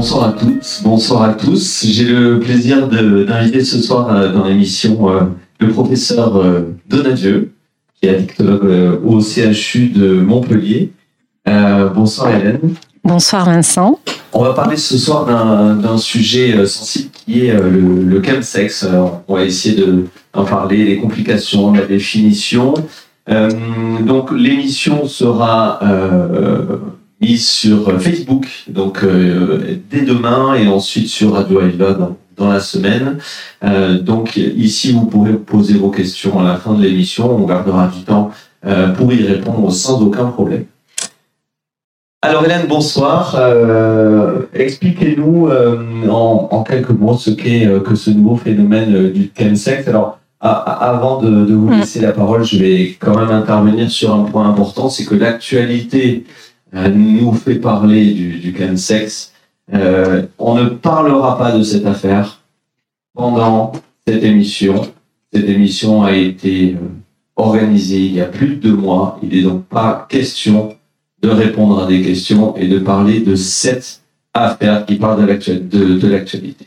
bonsoir à toutes, bonsoir à tous. J'ai le plaisir d'inviter ce soir euh, dans l'émission euh, le professeur euh, Donadieu, qui est addictologue au CHU de Montpellier. bonsoir Hélène. Bonsoir Vincent. On va parler ce soir d'un sujet sensible qui est le, le chemsex. On va essayer d'en parler, les complications, la définition. donc l'émission sera sur Facebook, donc euh, dès demain, et ensuite sur Radio Aïva dans, dans, la semaine. Euh, donc ici, vous pourrez poser vos questions à la fin de l'émission. On gardera du temps euh, pour y répondre sans aucun problème. Alors Hélène, bonsoir. Euh, Expliquez-nous euh, en, en, quelques mots ce qu'est que ce nouveau phénomène du chemsex. Alors avant de, de, vous mm. laisser la parole, je vais quand même intervenir sur un point important, c'est que l'actualité nous fait parler du, du chemsex. Euh, on ne parlera pas de cette affaire pendant cette émission. Cette émission a été euh, organisée il y a plus de deux mois. Il n'est donc pas question de répondre à des questions et de parler de cette affaire qui parle de l'actualité.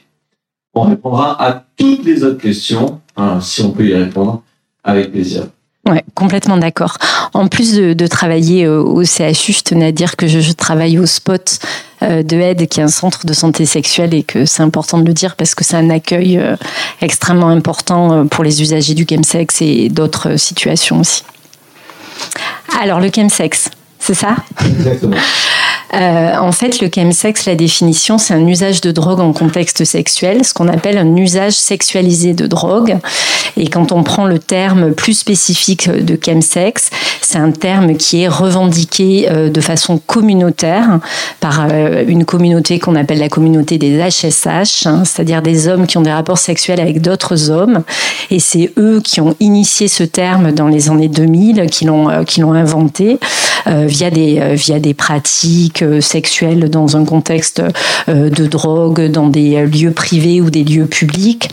On répondra à toutes les autres questions, hein, si on peut y répondre, avec plaisir. Ouais, complètement d'accord. En plus de, travailler euh, au CHU, je tenais à dire que je, travaille au Spot euh, de Aide, qui est un centre de santé sexuelle, et que c'est important de le dire parce que c'est un accueil euh, extrêmement important pour les usagers du chemsex et d'autres situations aussi. Alors, le chemsex, c'est ça Exactement. Euh, en fait, le chemsex, la définition, c'est un usage de drogue en contexte sexuel, ce qu'on appelle un usage sexualisé de drogue. Et quand on prend le terme plus spécifique de chemsex, c'est un terme qui est revendiqué euh, de façon communautaire par euh, une communauté qu'on appelle la communauté des HSH, hein, c'est-à-dire des hommes qui ont des rapports sexuels avec d'autres hommes. Et c'est eux qui ont initié ce terme dans les années 2000, qui l'ont qui l'ont inventé via des via des pratiques euh, sexuelles dans un contexte euh, de drogue, dans des lieux privés ou des lieux publics,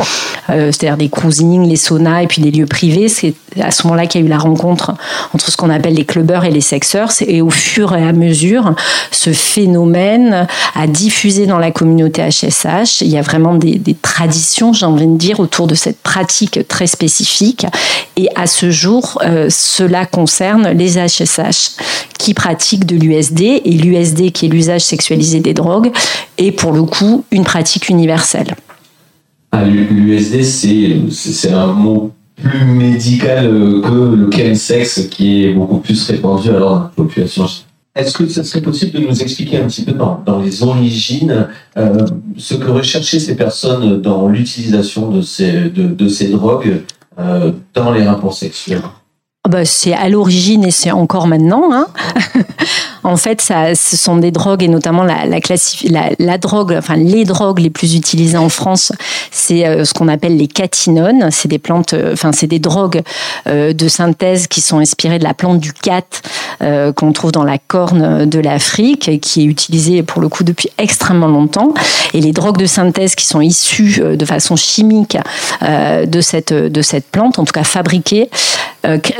euh, c'est-à-dire des cruising, les saunas et puis des lieux privés. C'est à ce moment-là qu'il y a eu la rencontre entre ce qu'on appelle les clubbers et les sexeurs. Et au fur et à mesure, ce phénomène a diffusé dans la communauté HSH. Il y a vraiment des, des traditions, j'ai envie de dire, autour de cette pratique très spécifique. Et à ce jour, cela concerne les HSH qui pratiquent de l'USD. Et l'USD qui est l'usage sexualisé des drogues, est pour le coup une pratique universelle. Ah, L'USD, c'est un mot plus médical que le chemsex qui est beaucoup plus répandu alors dans la population. Est-ce que ce serait possible de nous expliquer un petit peu dans, les origines euh, ce que recherchaient ces personnes dans l'utilisation de ces, de, ces drogues euh, dans les rapports sexuels? Bah, c'est à l'origine et c'est encore maintenant. Hein. en fait, ça, ce sont des drogues et notamment la, la, la, la, drogue, enfin les drogues les plus utilisées en France, c'est euh, ce qu'on appelle les catinones. C'est des plantes, euh, enfin c'est des drogues euh, de synthèse qui sont inspirées de la plante du cat qu'on trouve dans la corne de l'Afrique et qui est utilisée pour le coup depuis extrêmement longtemps. Et les drogues de synthèse qui sont issues de façon chimique de cette de cette plante, en tout cas fabriquées,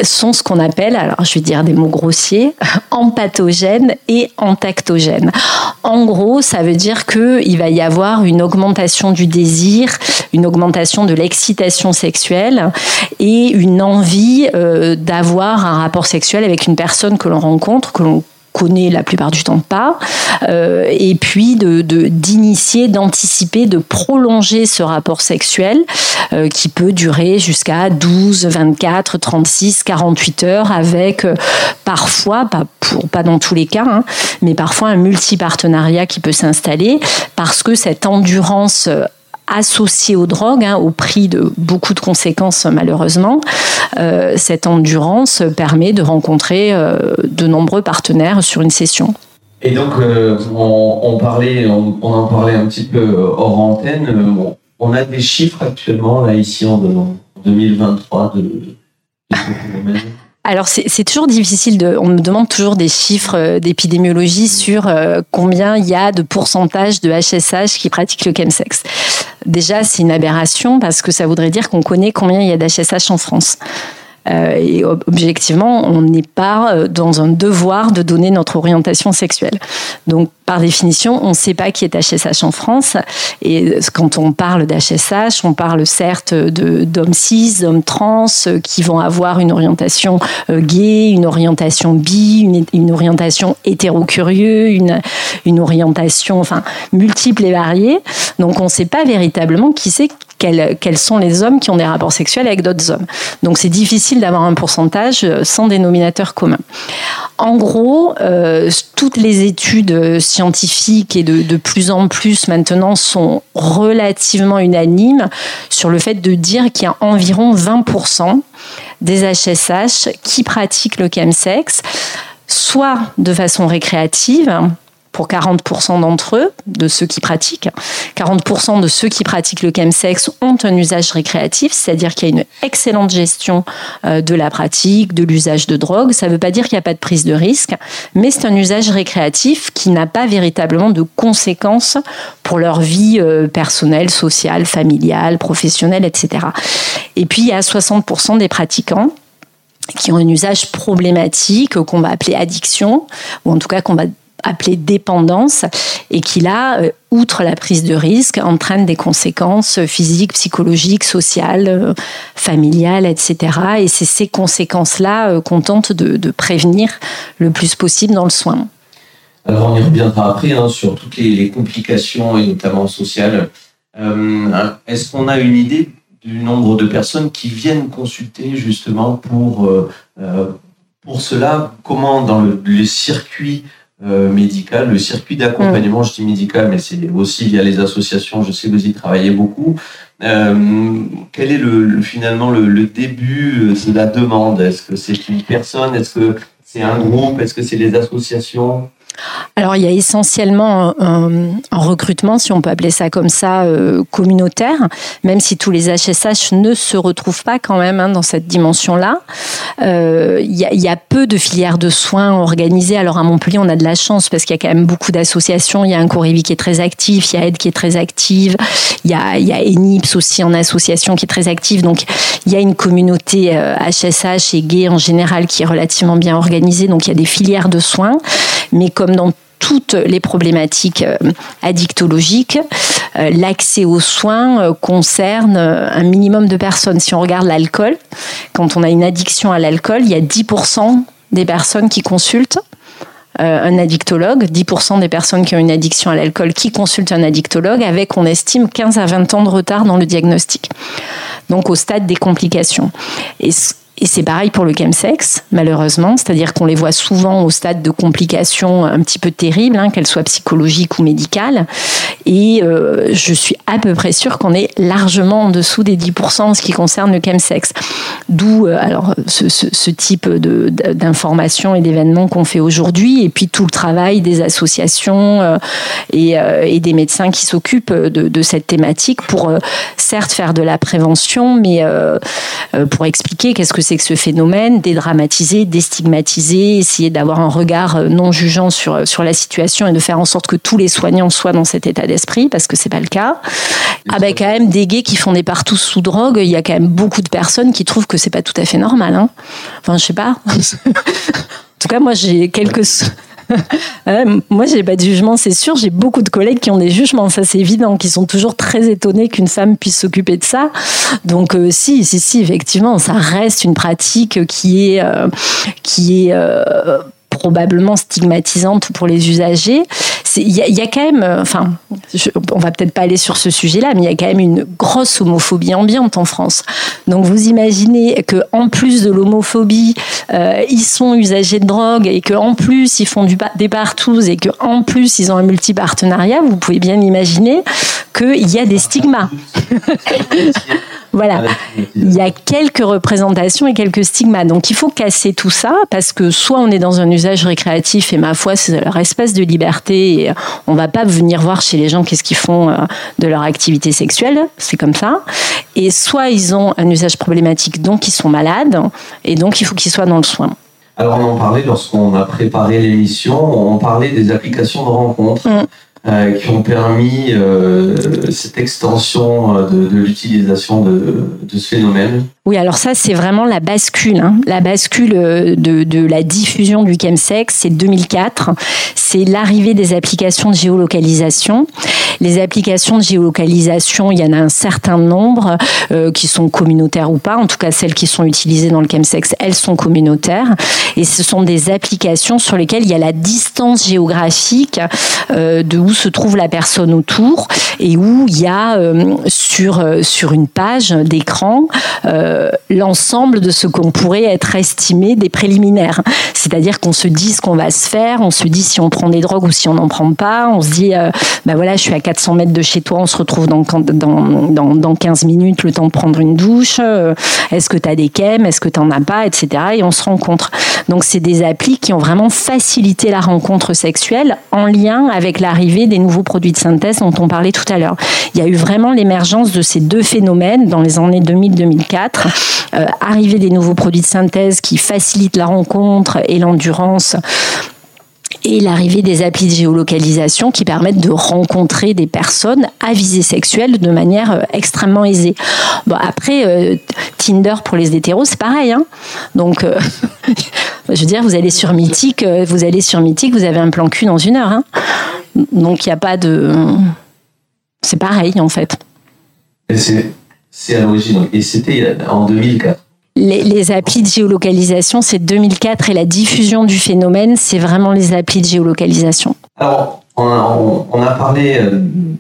sont ce qu'on appelle, alors je vais dire des mots grossiers, empathogènes et entactogènes. En gros, ça veut dire qu'il va y avoir une augmentation du désir, une augmentation de l'excitation sexuelle et une envie euh, d'avoir un rapport sexuel avec une personne que l'on rencontre, que l'on connaît la plupart du temps pas, euh, et puis de d'initier, d'anticiper, de prolonger ce rapport sexuel euh, qui peut durer jusqu'à 12, 24, 36, 48 heures avec euh, parfois, pas, pour, pas dans tous les cas, hein, mais parfois un multipartenariat qui peut s'installer parce que cette endurance associée aux drogues, hein, au prix de beaucoup de conséquences malheureusement, euh, cette endurance permet de rencontrer euh, de nombreux partenaires sur une session. Et donc, euh, on, parlait, on, en parlait un petit peu hors antenne. on a des chiffres actuellement, là, ici, en, 2023, de, de alors c'est toujours difficile de. On me demande toujours des chiffres d'épidémiologie sur combien il y a de pourcentage de HSH qui pratiquent le chemsex. Déjà c'est une aberration parce que ça voudrait dire qu'on connaît combien il y a d'HSH en France. Euh, et objectivement, on n'est pas dans un devoir de donner notre orientation sexuelle. Donc par définition, on ne sait pas qui est HSH en France. Et quand on parle d'HSH, on parle certes d'hommes cis, d'hommes trans, qui vont avoir une orientation gay, une orientation bi, une, orientation hétéro-curieux, une, orientation enfin, multiple et variée. Donc on ne sait pas véritablement qui c'est quels, sont les hommes qui ont des rapports sexuels avec d'autres hommes. Donc c'est difficile d'avoir un pourcentage euh, sans dénominateur commun. En gros, euh, toutes les études scientifiques et de, de, plus en plus maintenant sont relativement unanimes sur le fait de dire qu'il y a environ 20% des HSH qui pratiquent le chemsex, soit de façon récréative, pour 40% d'entre eux, de ceux qui pratiquent. 40% de ceux qui pratiquent le chemsex ont un usage récréatif, c'est-à-dire qu'il y a une excellente gestion euh, de la pratique, de l'usage de drogue. Ça ne veut pas dire qu'il n'y a pas de prise de risque, mais c'est un usage récréatif qui n'a pas véritablement de conséquences pour leur vie euh, personnelle, sociale, familiale, professionnelle, etc. Et puis, il y a 60% des pratiquants qui ont un usage problématique qu'on va appeler addiction, ou en tout cas qu'on va appelé dépendance et qui là, euh, outre la prise de risque, entraîne des conséquences physiques, psychologiques, sociales, euh, familiales, etc. Et c'est ces conséquences-là euh, qu'on tente de, prévenir le plus possible dans le soin. Alors on y reviendra après hein, sur toutes les, complications et notamment sociales. Est-ce qu'on a une idée du nombre de personnes qui viennent consulter justement pour, pour cela? Comment dans le circuit euh, médical, le circuit d'accompagnement, je dis médical, mais c'est aussi via les associations, je sais que vous y travaillez beaucoup. Euh, quel est le, finalement le, le, début de la demande? Est-ce que c'est une personne? Est-ce que c'est un groupe? Est-ce que c'est les associations? Alors il y a essentiellement un, recrutement, si on peut appeler ça comme ça, euh, communautaire, même si tous les HSH ne se retrouvent pas quand même hein, dans cette dimension-là. Euh, il, y a, peu de filières de soins organisées. Alors à Montpellier, on a de la chance parce qu'il y a quand même beaucoup d'associations. Il y a un Corévi qui est très actif, il y a Aide qui est très active, il y a, y a ENIPS aussi en association qui est très active. Donc il y a une communauté HSH euh, et gay en général qui est relativement bien organisée. Donc il y a des filières de soins, mais comme dans toutes les problématiques euh, addictologiques, euh, l'accès aux soins euh, concerne un minimum de personnes. Si on regarde l'alcool, quand on a une addiction à l'alcool, il y a 10% des personnes qui consultent un addictologue, 10% des personnes qui ont une addiction à l'alcool qui consultent un addictologue, avec, on estime, 15 à 20 ans de retard dans le diagnostic. Donc au stade des complications. Et et c'est pareil pour le chemsex, malheureusement, c'est-à-dire qu'on les voit souvent au stade de complications un petit peu terribles, hein, qu'elles soient psychologiques ou médicales. Et euh, je suis à peu près sûre qu'on est largement en dessous des 10% en ce qui concerne le chemsex. D'où euh, alors ce, ce, ce type d'informations et d'événements qu'on fait aujourd'hui, et puis tout le travail des associations euh, et, des médecins qui s'occupent de, cette thématique pour certes faire de la prévention, mais pour expliquer qu'est-ce que c'est que ce phénomène, dédramatiser, déstigmatiser, essayer d'avoir un regard euh, non jugeant sur, euh, sur la situation et de faire en sorte que tous les soignants soient dans cet état d'esprit, parce que c'est pas le cas. Ah ben quand même des gays qui font des partout sous drogue, il y a quand même beaucoup de personnes qui trouvent que c'est pas tout à fait normal. Hein. Enfin, je sais pas. en tout cas, moi j'ai quelques moi, j'ai pas de jugement, c'est sûr. J'ai beaucoup de collègues qui ont des jugements, ça c'est évident, qui sont toujours très étonnés qu'une femme puisse s'occuper de ça. Donc, euh, si, si, si, effectivement, ça reste une pratique qui est, euh, qui est euh, probablement stigmatisante pour les usagers. Il y, a quand même, euh, enfin, on va peut-être pas aller sur ce sujet-là, mais il y a quand même une grosse homophobie ambiante en France. Donc vous imaginez que en plus de l'homophobie, euh, ils sont usagers de drogue et que en plus ils font du, des partous et que en plus ils ont un multi-partenariat, vous pouvez bien imaginer qu'il y a des stigmas. Voilà. Il y a quelques représentations et quelques stigmas. Donc il faut casser tout ça parce que soit on est dans un usage récréatif et ma foi c'est leur espace de liberté et on va pas venir voir chez les gens qu'est-ce qu'ils font euh, de leur activité sexuelle, c'est comme ça. Et soit ils ont un usage problématique donc ils sont malades et donc il faut qu'ils soient dans le soin. Alors on en parlait lorsqu'on a préparé l'émission, on parlait des applications de rencontres. Mm. Euh, qui ont permis euh, cette extension euh, de, l'utilisation de, ce phénomène Oui, alors ça, c'est vraiment la bascule. Hein. La bascule de, de, la diffusion du chemsex, c'est 2004. C'est l'arrivée des applications de géolocalisation. Les applications de géolocalisation, il y en a un certain nombre euh, qui sont communautaires ou pas. En tout cas, celles qui sont utilisées dans le chemsex, elles sont communautaires. Et ce sont des applications sur lesquelles il y a la distance géographique euh, de où se trouve la personne autour et où il y a euh, sur, sur une page d'écran l'ensemble de ce qu'on pourrait être estimé des préliminaires. C'est-à-dire qu'on se dit ce qu'on va se faire, on se dit si on prend des drogues ou si on n'en prend pas, on se dit, ben voilà, je suis à 400 mètres de chez toi, on se retrouve dans, dans, dans, dans 15 minutes, le temps de prendre une douche, est-ce que tu as des chems, est-ce que tu n'en as pas, etc. Et on se rencontre. Donc c'est des applis qui ont vraiment facilité la rencontre sexuelle en lien avec l'arrivée des nouveaux produits de synthèse dont on parlait tout à l'heure. Il y a eu vraiment l'émergence de ces deux phénomènes dans les années 2000-2004. Euh, arrivée des nouveaux produits de synthèse qui facilitent la rencontre et l'endurance et l'arrivée des applis de géolocalisation qui permettent de rencontrer des personnes à visée sexuelle de manière euh, extrêmement aisée. Bon, après, euh, Tinder pour les hétéros, c'est pareil. Hein Donc, je veux dire, vous allez sur Mythique, vous allez sur Mythique, vous avez un plan cul dans une heure. Hein donc il n'y a pas de. C'est pareil en fait. C'est à l'origine. Et c'était en 2004. Les, les, applis de géolocalisation, c'est 2004 et la diffusion du phénomène, c'est vraiment les applis de géolocalisation. Alors, on a, parlé euh,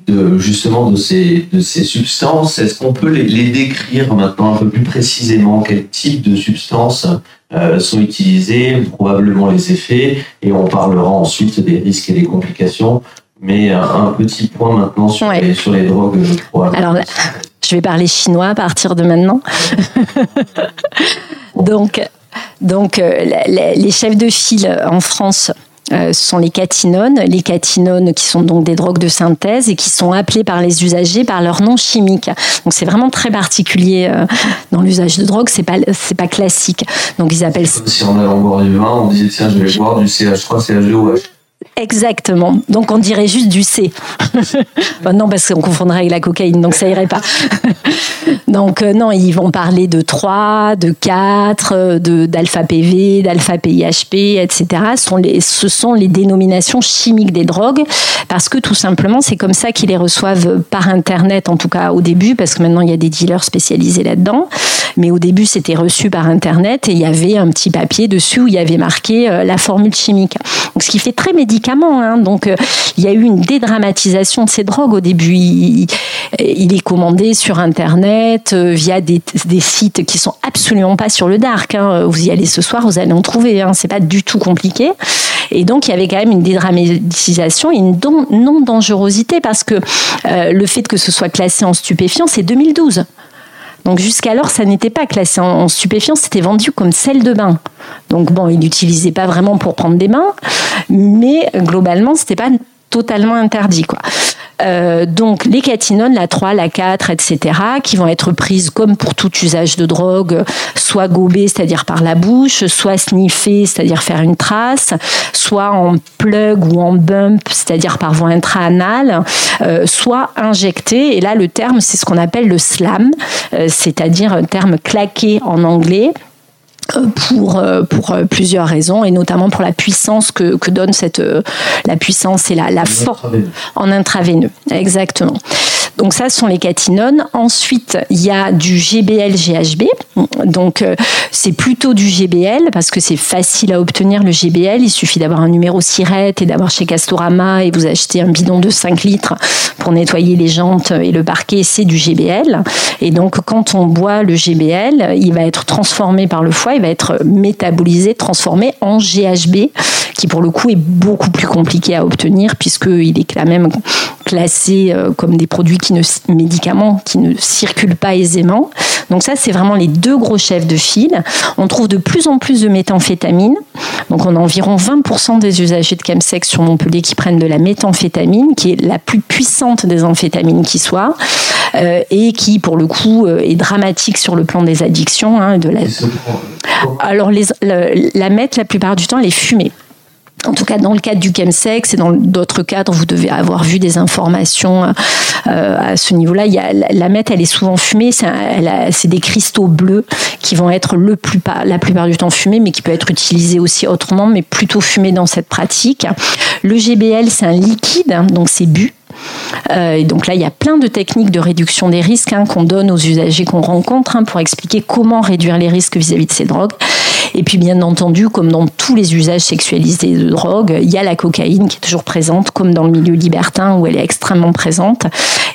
de, justement de ces, de ces substances. Est-ce qu'on peut les, les, décrire maintenant un peu plus précisément? Quel type de substances euh, sont utilisés, probablement les effets, et on parlera ensuite des risques et des complications. Mais un petit point maintenant sur, les, sur les drogues. Alors, je vais parler chinois à partir de maintenant. donc, donc euh, les chefs de file en France euh, ce sont les catinones, les catinones qui sont donc des drogues de synthèse et qui sont appelées par les usagers par leur nom chimique. Donc c'est vraiment très particulier euh, dans l'usage de drogue, c'est pas c'est pas classique. Donc ils appellent. Si on allait en boire du vin, on disait tiens je vais boire du CH3, CH2 Exactement. Donc on dirait juste du C. non, parce qu'on confondrait avec la cocaïne, donc ça irait pas. donc euh, non, ils vont parler de 3, de 4, de, d'alpha PV, d'alpha PIHP, etc. Ce sont les dénominations chimiques des drogues, parce que tout simplement, c'est comme ça qu'ils les reçoivent par Internet, en tout cas au début, parce que maintenant il y a des dealers spécialisés là-dedans. Mais au début, c'était reçu par Internet et il y avait un petit papier dessus où il y avait marqué euh, la formule chimique. Donc, ce qui fait très médicament. Hein. Donc, euh, il y a eu une dédramatisation de ces drogues au début. Il, est commandé sur Internet euh, via des, sites qui sont absolument pas sur le dark. Hein. Vous y allez ce soir, vous allez en trouver. Hein. C'est pas du tout compliqué. Et donc, il y avait quand même une dédramatisation et une non-dangerosité parce que le fait que ce soit classé en stupéfiant, c'est 2012. Donc jusqu'alors, ça n'était pas classé en, stupéfiant, c'était vendu comme sel de bain. Donc bon, il n'utilisait pas vraiment pour prendre des bains, mais globalement, c'était pas totalement interdit, quoi. Euh, donc les catinones, la 3, la 4, etc., qui vont être prises comme pour tout usage de drogue, soit gobées, c'est-à-dire par la bouche, soit sniffées, c'est-à-dire faire une trace, soit en plug ou en bump, c'est-à-dire par voie intra-anale, euh, soit injectées. Et là, le terme, c'est ce qu'on appelle le slam, euh, c'est-à-dire un terme claqué en anglais pour, euh, pour euh, plusieurs raisons et notamment pour la puissance que, que donne cette euh, la puissance et la, la force en intraveineux. Exactement donc ça, ce sont les catinones. Ensuite, il y a du GBL-GHB. Donc euh, c'est plutôt du GBL parce que c'est facile à obtenir le GBL. Il suffit d'avoir un numéro SIRET et d'avoir chez Castorama et vous achetez un bidon de 5 litres pour nettoyer les jantes et le parquet. C'est du GBL. Et donc quand on boit le GBL, il va être transformé par le foie, il va être métabolisé, transformé en GHB, qui pour le coup est beaucoup plus compliqué à obtenir puisqu'il est quand même classé euh, comme des produits qui ne, médicaments qui ne circulent pas aisément. Donc ça, c'est vraiment les deux gros chefs de file. On trouve de plus en plus de méthamphétamine. Donc on a environ 20% des usagers de chemsex sur Montpellier qui prennent de la méthamphétamine, qui est la plus puissante des amphétamines qui soit, euh, et qui, pour le coup, euh, est dramatique sur le plan des addictions. Hein, de la... Alors les, la, la la plupart du temps, elle est fumée. En tout cas, dans le cadre du chemsex et dans d'autres cadres, vous devez avoir vu des informations euh, à ce niveau-là. Il y a, la meth, elle est souvent fumée. C'est des cristaux bleus qui vont être le plus, la plupart du temps fumés, mais qui peut être utilisé aussi autrement, mais plutôt fumé dans cette pratique. Le GBL, c'est un liquide, hein, donc c'est bu. Euh, et donc là, il y a plein de techniques de réduction des risques hein, qu'on donne aux usagers qu'on rencontre hein, pour expliquer comment réduire les risques vis-à-vis de ces drogues. Et puis, bien entendu, comme dans tous les usages sexualisés de drogue, il y a la cocaïne qui est toujours présente, comme dans le milieu libertin où elle est extrêmement présente,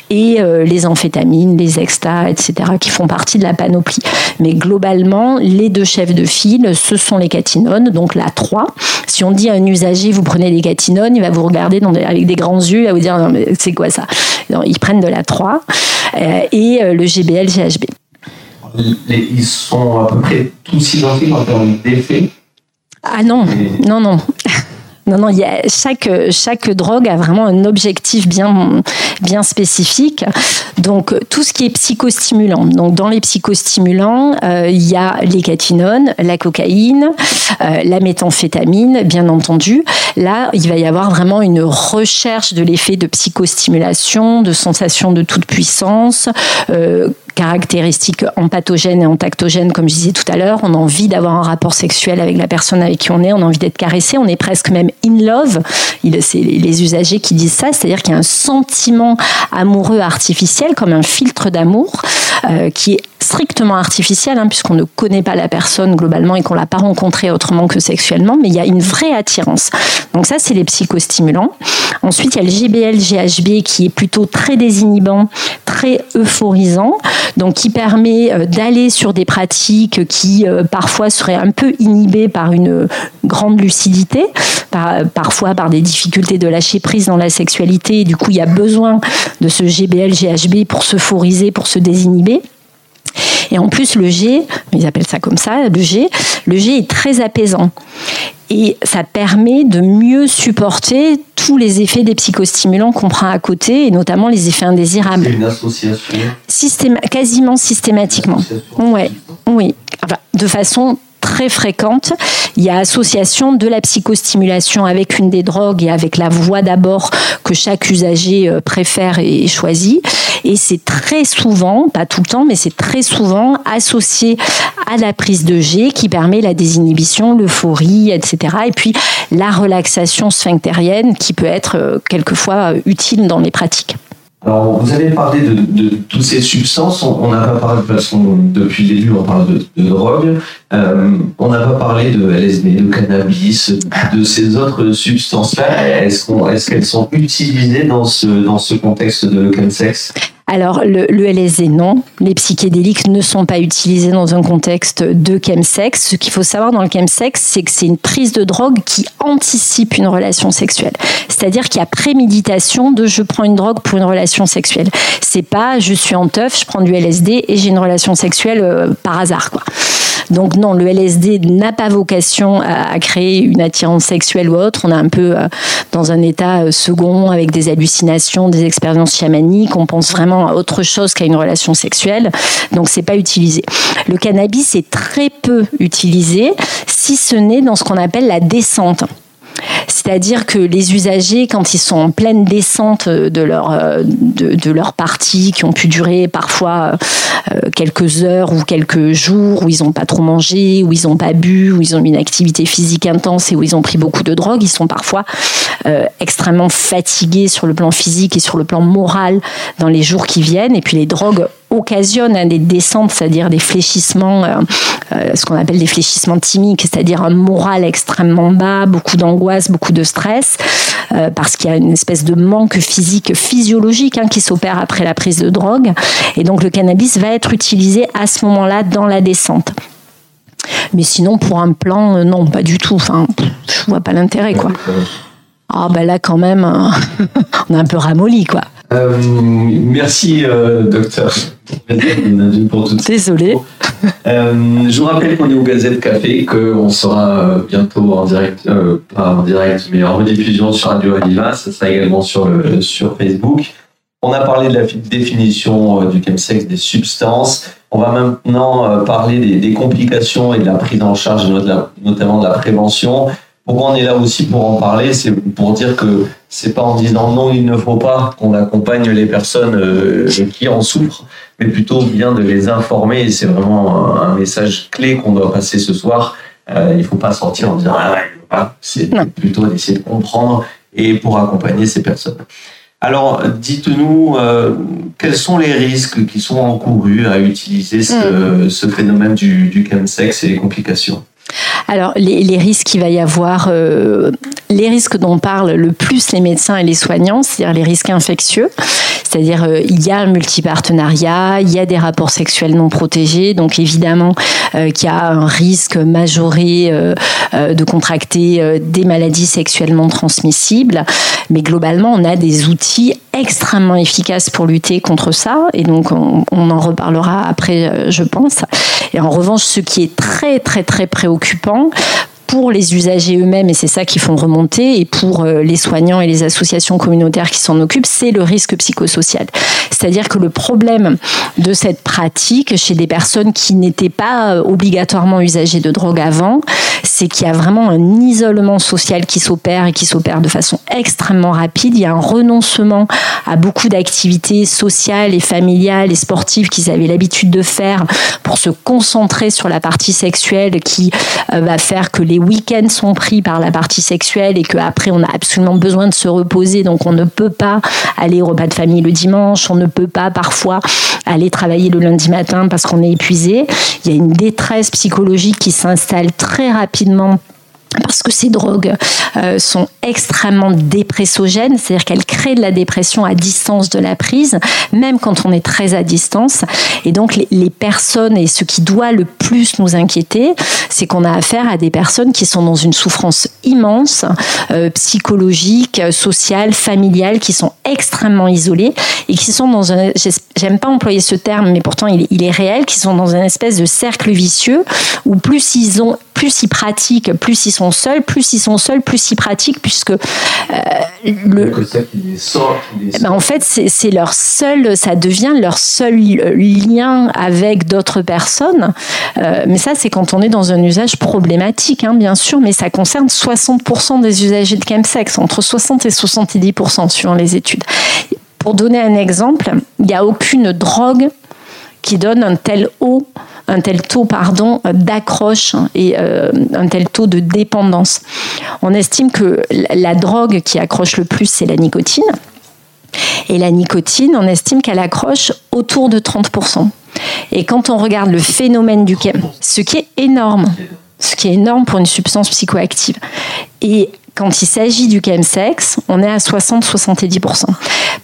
et euh, les amphétamines, les extas, etc., qui font partie de la panoplie. Mais globalement, les deux chefs de file, ce sont les catinones, donc la 3. Si on dit à un usager, vous prenez des catinones, il va vous regarder avec des grands yeux, il va vous dire, c'est quoi ça? Ils prennent de la 3 euh, et euh, le GBL, GHB. Ils sont à peu près tous identiques en termes d'effet Ah non, non, non. Non, non, il y a, chaque, chaque drogue a vraiment un objectif bien, bien spécifique. Donc, tout ce qui est psychostimulant. Donc, dans les psychostimulants, euh, il y a les catinones, la cocaïne, euh, la méthamphétamine, bien entendu. Là, il va y avoir vraiment une recherche de l'effet de psychostimulation, de sensation de toute puissance, euh, caractéristiques empathogènes et entactogènes, comme je disais tout à l'heure. On a envie d'avoir un rapport sexuel avec la personne avec qui on est, on a envie d'être caressé, on est presque même in love. C'est les usagers qui disent ça, c'est-à-dire qu'il y a un sentiment amoureux artificiel, comme un filtre d'amour, euh, qui est strictement artificiel, hein, puisqu'on ne connaît pas la personne globalement et qu'on l'a pas rencontrée autrement que sexuellement, mais il y a une vraie attirance. Donc ça, c'est les psychostimulants. Ensuite, il y a le GBL, GHB qui est plutôt très désinhibant, très euphorisant, donc qui permet euh, d'aller sur des pratiques qui euh, parfois seraient un peu inhibées par une grande lucidité, parfois par des difficultés de lâcher prise dans la sexualité. du coup, il y a besoin de ce GBL, GHB pour s'euphoriser, pour se désinhiber. Et en plus, le G, ils appellent ça comme ça, le G, le G est très apaisant. Et ça permet de mieux supporter tous les effets des psychostimulants qu'on prend à côté, et notamment les effets indésirables. C'est une association Quasiment systématiquement. Ouais, oui. de façon très fréquente. Il y a association de la psychostimulation avec une des drogues et avec la voie d'abord que chaque usager euh, préfère et choisit. Et c'est très souvent, pas tout le temps, mais c'est très souvent associé à la prise de G qui permet la désinhibition, l'euphorie, etc. Et puis la relaxation sphinctérienne qui peut être euh, quelquefois euh, utile dans les pratiques. Alors, vous avez parlé de, toutes ces substances. On n'a pas parlé de façon, depuis le début, on parle de, drogue. Euh, on n'a pas parlé de LSD, de cannabis, de ces autres substances-là. Est-ce qu'elles sont utilisées dans ce, dans ce contexte de chemsex alors, le, LSD, non. Les psychédéliques ne sont pas utilisés dans un contexte de chemsex. Ce qu'il faut savoir dans le chemsex, c'est que c'est une prise de drogue qui anticipe une relation sexuelle. C'est-à-dire qu'il y a préméditation de je prends une drogue pour une relation sexuelle. C'est pas je suis en teuf, je prends du LSD et j'ai une relation sexuelle euh, par hasard. Donc non, le LSD n'a pas vocation à, créer une attirance sexuelle ou autre. On est un peu euh, dans un état euh, second avec des hallucinations, des expériences chamaniques. On pense vraiment à autre chose qu'à une relation sexuelle. Donc c'est pas utilisé. Le cannabis est très peu utilisé, si ce n'est dans ce qu'on appelle la descente. C'est-à-dire que les usagers, quand ils sont en pleine descente de leur, euh, de, partie, qui ont pu durer parfois euh, quelques heures ou quelques jours, où ils n'ont pas trop mangé, où ils n'ont pas bu, où ils ont une activité physique intense et où ils ont pris beaucoup de drogue, ils sont parfois euh, extrêmement fatigués sur le plan physique et sur le plan moral dans les jours qui viennent. Et puis les drogues occasionne hein, des descentes, c'est-à-dire des fléchissements, euh, euh, ce qu'on appelle des fléchissements timiques, c'est-à-dire un moral extrêmement bas, beaucoup d'angoisse, beaucoup de stress, euh, parce qu'il y a une espèce de manque physique, physiologique hein, qui s'opère après la prise de drogue. Et donc le cannabis va être utilisé à ce moment-là dans la descente. Mais sinon, pour un plan, non, pas du tout. Enfin, je vois pas l'intérêt, quoi. Ah, ben là, quand même, on a un peu ramolli, quoi. Euh, merci, euh, docteur. Désolé. Euh, je vous rappelle qu'on est au Gazette Café, qu'on sera bientôt en direct, pas en direct, mais en rediffusion sur Radio Aniva. Ça sera également sur, le, sur Facebook. On a parlé de la définition du chemsex, des substances. On va maintenant parler des, des, complications et de la prise en charge, notamment de la prévention. Pourquoi on est là aussi pour en parler? C'est pour dire que c'est pas en disant non, il ne faut pas qu'on accompagne les personnes euh, qui en souffrent, mais plutôt bien de les informer. Et c'est vraiment un message clé qu'on doit passer ce soir. Euh, il faut pas sortir en disant ah ouais, c'est plutôt d'essayer de comprendre et pour accompagner ces personnes. Alors, dites-nous, euh, quels sont les risques qui sont encourus à utiliser ce, hmm. phénomène du, du chemsex et les complications? Alors, les, risques qu'il va y avoir, euh, les risques dont parlent le plus les médecins et les soignants, c'est-à-dire les risques infectieux, c'est-à-dire euh, il y a un multipartenariat, il y a des rapports sexuels non protégés, donc évidemment euh, qu'il y a un risque majoré de contracter des maladies sexuellement transmissibles, mais globalement, on a des outils extrêmement efficaces pour lutter contre ça, et donc on, on en reparlera après, je pense. Et en revanche, ce qui est très très très préoccupant pour les usagers eux-mêmes, et c'est ça qu'ils font remonter, et pour euh, les soignants et les associations communautaires qui s'en occupent, c'est le risque psychosocial. C'est-à-dire que le problème de cette pratique chez des personnes qui n'étaient pas euh, obligatoirement usagers de drogue avant, c'est qu'il y a vraiment un isolement social qui s'opère et qui s'opère de façon extrêmement rapide. Il y a un renoncement à beaucoup d'activités sociales et familiales et sportives qu'ils avaient l'habitude de faire pour se concentrer sur la partie sexuelle qui euh, va faire que les les week-ends sont pris par la partie sexuelle et qu'après on a absolument besoin de se reposer, donc on ne peut pas aller au repas de famille le dimanche, on ne peut pas parfois aller travailler le lundi matin parce qu'on est épuisé. Il y a une détresse psychologique qui s'installe très rapidement parce que ces drogues euh, sont extrêmement dépressogènes, c'est-à-dire qu'elles créent de la dépression à distance de la prise, même quand on est très à distance. Et donc les, personnes, et ce qui doit le plus nous inquiéter, c'est qu'on a affaire à des personnes qui sont dans une souffrance immense, euh, psychologique, sociale, familiale, qui sont extrêmement isolées et qui sont dans un, j'aime pas employer ce terme, mais pourtant il, il est réel, qui sont dans une espèce de cercle vicieux où plus ils ont plus ils pratiquent, plus ils sont seuls, plus ils sont seuls, plus ils pratiquent, puisque euh, le, ben, en fait c'est leur seul, ça devient leur seul lien avec d'autres personnes. Euh, mais ça c'est quand on est dans un usage problématique, hein, bien sûr, mais ça concerne 60% des usagers de chemsex, entre 60 et 70% suivant les études. Pour donner un exemple, il n'y a aucune drogue qui donne un tel haut un tel taux pardon d'accroche et euh, un tel taux de dépendance. On estime que la drogue qui accroche le plus c'est la nicotine. Et la nicotine, on estime qu'elle accroche autour de 30%. Et quand on regarde le phénomène du chem, ce qui est énorme, ce qui est énorme pour une substance psychoactive. Et quand il s'agit du chemsex, on est à 60-70%.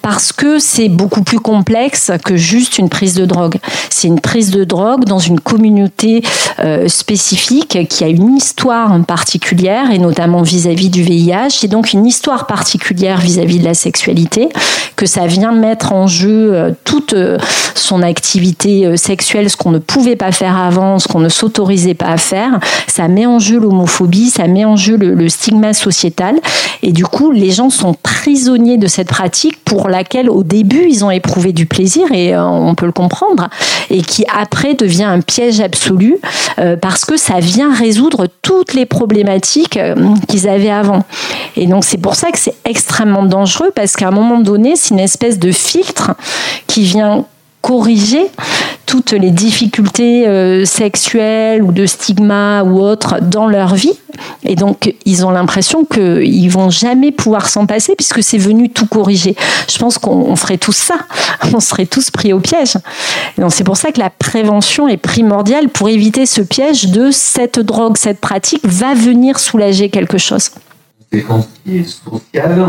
Parce que c'est beaucoup plus complexe que juste une prise de drogue. C'est une prise de drogue dans une communauté euh, spécifique qui a une histoire particulière, et notamment vis-à-vis du VIH, et donc une histoire particulière vis-à-vis de la sexualité, que ça vient mettre en jeu euh, toute euh, son activité sexuelle, ce qu'on ne pouvait pas faire avant, ce qu'on ne s'autorisait pas à faire. Ça met en jeu l'homophobie, ça met en jeu le, le stigma social et du coup, les gens sont prisonniers de cette pratique pour laquelle, au début, ils ont éprouvé du plaisir, et euh, on peut le comprendre, et qui après devient un piège absolu euh, parce que ça vient résoudre toutes les problématiques euh, qu'ils avaient avant. Et donc, c'est pour ça que c'est extrêmement dangereux parce qu'à un moment donné, c'est une espèce de filtre qui vient corriger toutes les difficultés euh, sexuelles ou de stigma ou autres dans leur vie. Et donc, ils ont l'impression qu'ils vont jamais pouvoir s'en passer puisque c'est venu tout corriger. Je pense qu'on ferait tous ça. On serait tous pris au piège. Donc, c'est pour ça que la prévention est primordiale pour éviter ce piège de cette drogue, cette pratique va venir soulager quelque chose. Conséquence qui est sociale,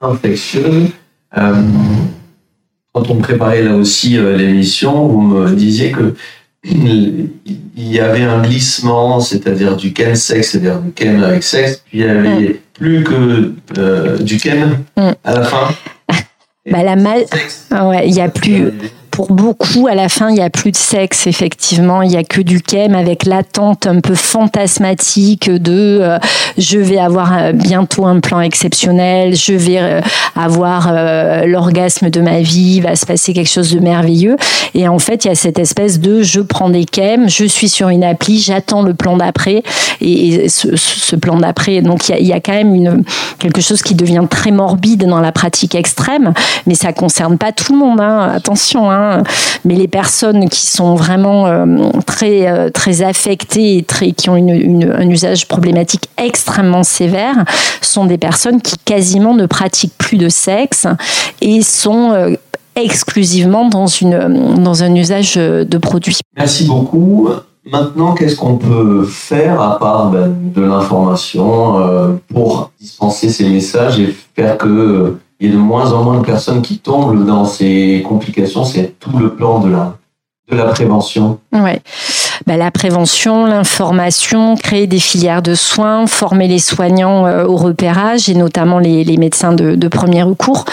infectieuse. Euh, quand on préparait là aussi euh, l'émission, vous me disiez que il y avait un glissement, c'est-à-dire du ken sexe, c'est-à-dire du ken avec sexe, puis il y avait mm. plus que euh, du ken mm. à la fin. Bah, la mal... Ah ouais, il y a plus pour beaucoup, à la fin, il n'y a plus de sexe, effectivement. Il n'y a que du chem avec l'attente un peu fantasmatique de euh, je vais avoir euh, bientôt un plan exceptionnel, je vais euh, avoir l'orgasme de ma vie, il va se passer quelque chose de merveilleux. Et en fait, il y a cette espèce de je prends des chems, je suis sur une appli, j'attends le plan d'après. Et, ce, plan d'après, donc il y, a, quand même quelque chose qui devient très morbide dans la pratique extrême, mais ça concerne pas tout le monde. Hein. Attention, hein. Mais les personnes qui sont vraiment euh, très euh, très affectées et qui ont un usage problématique extrêmement sévère sont des personnes qui quasiment ne pratiquent plus de sexe et sont euh, exclusivement dans, une, dans un usage de produits. Merci beaucoup. Maintenant, qu'est-ce qu'on peut faire à part ben, de l'information pour dispenser ces messages et faire que il y a de moins en moins de personnes qui tombent dans ces complications. C'est tout le plan de la, de la prévention. Ouais. Bah, la prévention, l'information, créer des filières de soins, former les soignants euh, au repérage et notamment les, les médecins de, de, premier recours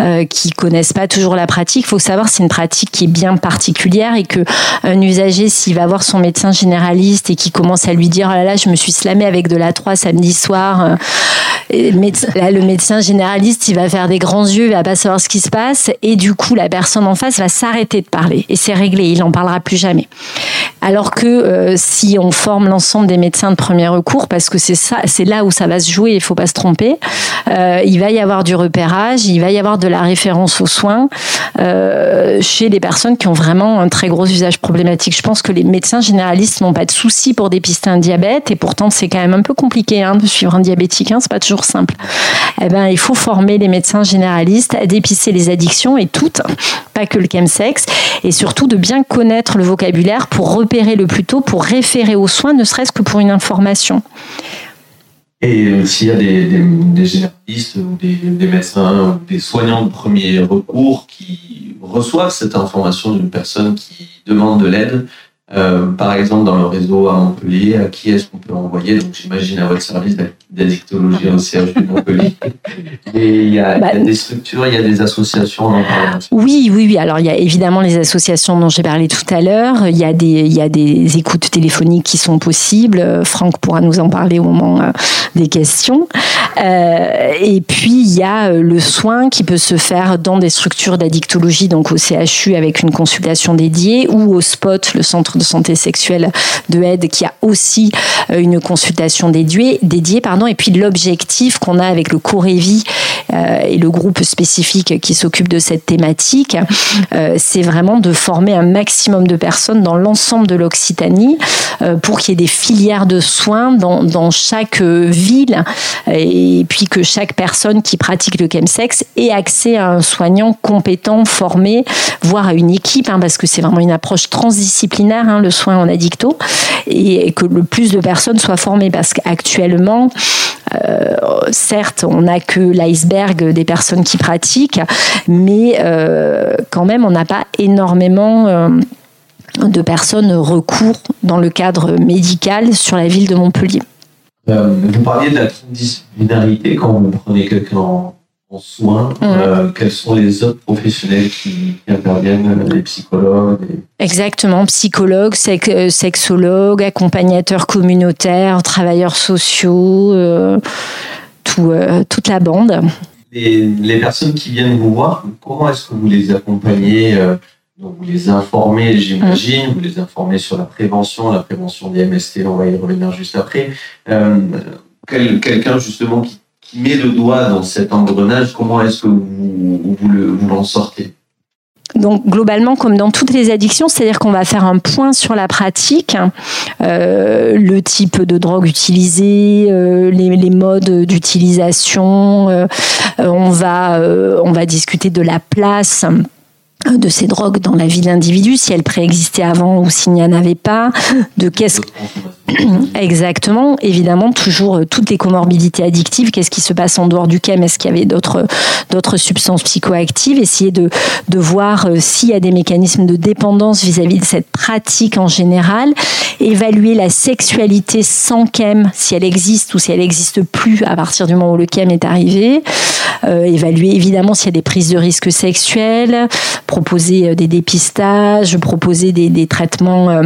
euh, qui connaissent pas toujours la pratique. Il faut savoir c'est une pratique qui est bien particulière et que un usager s'il va voir son médecin généraliste et qui commence à lui dire oh là là je me suis slamé avec de la 3 samedi soir, euh, le, médecin, généraliste il va faire des grands yeux, il va pas savoir ce qui se passe et du coup la personne en face va s'arrêter de parler et c'est réglé, il en parlera plus jamais. Alors que euh, si on forme l'ensemble des médecins de premier recours, parce que c'est ça, c'est là où ça va se jouer, il faut pas se tromper. Euh, il va y avoir du repérage, il va y avoir de la référence aux soins euh, chez les personnes qui ont vraiment un très gros usage problématique. Je pense que les médecins généralistes n'ont pas de soucis pour dépister un diabète, et pourtant c'est quand même un peu compliqué hein, de suivre un diabétique. Hein, c'est pas toujours simple. Eh ben, il faut former les médecins généralistes à dépister les addictions et toutes, pas que le chemsex, et surtout de bien connaître le vocabulaire pour repérer le plus tôt pour référer aux soins, ne serait-ce que pour une information. Et s'il y a des, généralistes ou des, des, médecins ou des soignants de premier recours qui reçoivent cette information d'une personne qui demande de l'aide, euh, par exemple, dans le réseau à Montpellier, à qui est-ce qu'on peut envoyer Donc, j'imagine à votre service d'addictologie au CHU de Montpellier. Et il y, a, bah, des structures, il y a des associations. Oui, oui, oui. Alors, il y a évidemment les associations dont j'ai parlé tout à l'heure. Il y a des, il y a des écoutes téléphoniques qui sont possibles. Franck pourra nous en parler au moment euh, des questions. Euh, et puis, il y a le soin qui peut se faire dans des structures d'addictologie, donc au CHU avec une consultation dédiée, ou au SPOT, le centre de santé sexuelle de aide qui a aussi euh, une consultation dédiée, dédiée pardon, et puis l'objectif qu'on a avec le Corévi euh, et le groupe spécifique qui s'occupe de cette thématique, euh, c'est vraiment de former un maximum de personnes dans l'ensemble de l'Occitanie pour qu'il y ait des filières de soins dans, dans chaque ville et puis que chaque personne qui pratique le chemsex ait accès à un soignant compétent, formé, voire à une équipe, hein, parce que c'est vraiment une approche transdisciplinaire Hein, le soin en addicto, et que le plus de personnes soient formées, parce qu'actuellement, euh, certes, on n'a que l'iceberg des personnes qui pratiquent, mais euh, quand même, on n'a pas énormément euh, de personnes recours dans le cadre médical sur la ville de Montpellier. vous parliez de la transdisciplinarité quand vous prenez quelqu'un en en soins, mmh. euh, quels sont les autres professionnels qui, interviennent, les psychologues Exactement, psychologues, euh, sexologues, accompagnateurs communautaires, travailleurs sociaux, euh, tout, toute la bande. Les, les, personnes qui viennent vous voir, comment est-ce que vous les accompagnez donc vous les informez, j'imagine, mmh. vous les informez sur la prévention, la prévention des MST, on va y revenir juste après. Quelqu'un justement qui met le doigt dans cet engrenage, comment est-ce que vous, l'en sortez? Donc globalement, comme dans toutes les addictions, c'est-à-dire qu'on va faire un point sur la pratique, euh, le type de drogue utilisée, euh, les, modes d'utilisation. Euh, on va discuter de la place de ces drogues dans la vie de l'individu, si elles préexistaient avant ou s'il n'y en avait pas, de qu'est-ce exactement, évidemment toujours euh, toutes les comorbidités addictives, qu'est-ce qui se passe en dehors du chem, est-ce qu'il y avait d'autres d'autres substances psychoactives, essayer de de voir euh, s'il y a des mécanismes de dépendance vis-à-vis de cette pratique en général. Évaluer la sexualité sans KEM, si elle existe ou si elle n'existe plus à partir du moment où le KEM est arrivé, évaluer évidemment s'il y a des prises de risques sexuels, proposer des dépistages, proposer des, traitements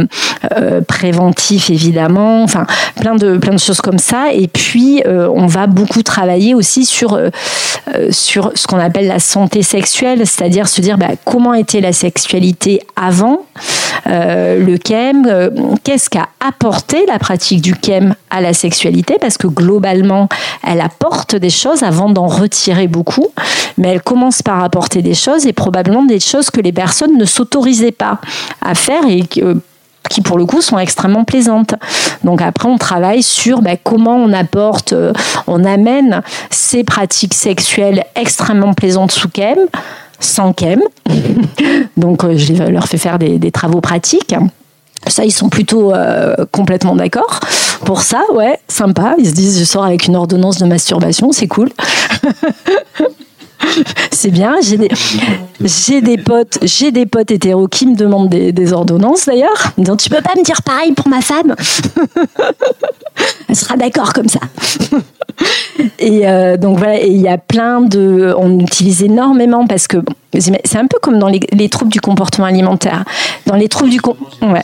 préventifs évidemment, enfin plein de, plein de choses comme ça. Et puis, on va beaucoup travailler aussi sur, sur ce qu'on appelle la santé sexuelle, c'est-à-dire se dire bah, comment était la sexualité avant euh, le euh, qu'est-ce qu'a apporté la pratique du KEM à la sexualité, parce que globalement, elle apporte des choses avant d'en retirer beaucoup, mais elle commence par apporter des choses et probablement des choses que les personnes ne s'autorisaient pas à faire et que qui pour le coup sont extrêmement plaisantes. Donc après, on travaille sur bah, comment on apporte, euh, on amène ces pratiques sexuelles extrêmement plaisantes sous KEM, sans KEM. Donc euh, je leur fais faire des, travaux pratiques. Ça, ils sont plutôt euh, complètement d'accord pour ça, ouais, sympa. Ils se disent, je sors avec une ordonnance de masturbation, c'est cool. c'est bien. J'ai des, j'ai des potes, j'ai des potes hétéros qui me demandent des, ordonnances d'ailleurs, disant tu peux pas me dire pareil pour ma femme. Elle sera d'accord comme ça. Et euh, donc voilà, il y a plein de, on utilise énormément parce que c'est un peu comme dans les, troubles du comportement alimentaire. Dans les troubles du ouais.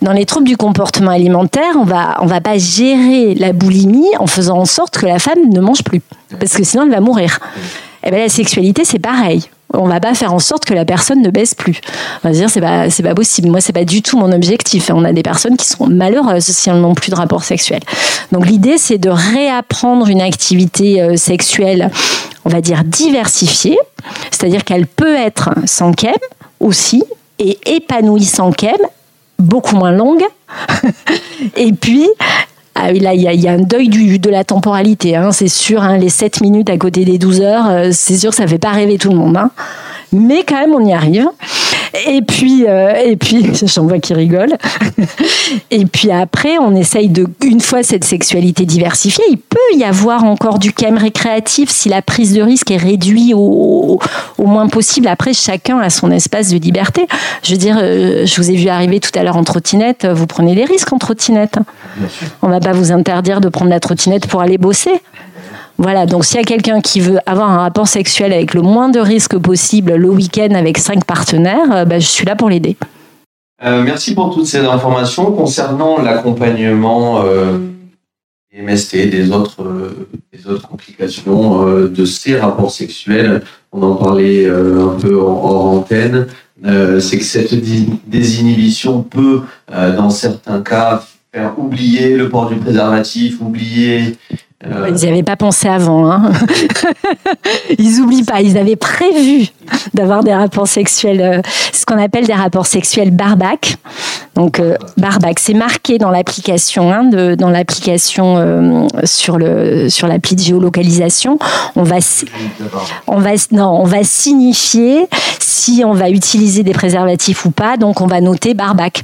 dans les troubles du comportement alimentaire, on va on va pas gérer la boulimie en faisant en sorte que la femme ne mange plus parce que sinon elle va mourir. Eh bien, la sexualité, c'est pareil. On va pas faire en sorte que la personne ne baisse plus. On va dire c'est pas c'est pas possible. Moi c'est pas du tout mon objectif. On a des personnes qui sont malheureuses si elles n'ont plus de rapport sexuel. Donc l'idée c'est de réapprendre une activité euh, sexuelle, on va dire diversifiée, c'est-à-dire qu'elle peut être sans kem aussi et épanouie sans kem, beaucoup moins longue. et puis ah là, il y, a un deuil du, de la temporalité, hein, c'est sûr. Hein, les 7 minutes à côté des 12 heures, euh, c'est sûr ça fait pas rêver tout le monde. Hein. Mais quand même, on y arrive. Et puis, euh, et puis, j'en vois qui rigole. et puis après, on essaye de, une fois cette sexualité diversifiée, il peut y avoir encore du chem récréatif si la prise de risque est réduite au, au, moins possible. Après, chacun a son espace de liberté. Je veux dire, euh, je vous ai vu arriver tout à l'heure en trottinette. Vous prenez des risques en trottinette. On va pas vous interdire de prendre la trottinette pour aller bosser. Voilà, donc s'il y a quelqu'un qui veut avoir un rapport sexuel avec le moins de risques possible le week-end avec cinq partenaires, euh, bah, je suis là pour l'aider. Euh, merci pour toutes ces informations concernant l'accompagnement euh, des MST, des autres, des autres complications de ces rapports sexuels. On en parlait un peu hors antenne. C'est que cette désinhibition peut, dans certains cas, faire oublier le port du préservatif, oublier euh, ils n'y avaient pas pensé avant. Hein. ils n'oublient pas. Ils avaient prévu d'avoir des rapports sexuels, euh, ce qu'on appelle des rapports sexuels barbac. Donc euh, barbac, c'est marqué dans l'application, hein, dans l'application sur le sur l'appli de géolocalisation. On va on va non, on va signifier si on va utiliser des préservatifs ou pas. Donc on va noter barbac.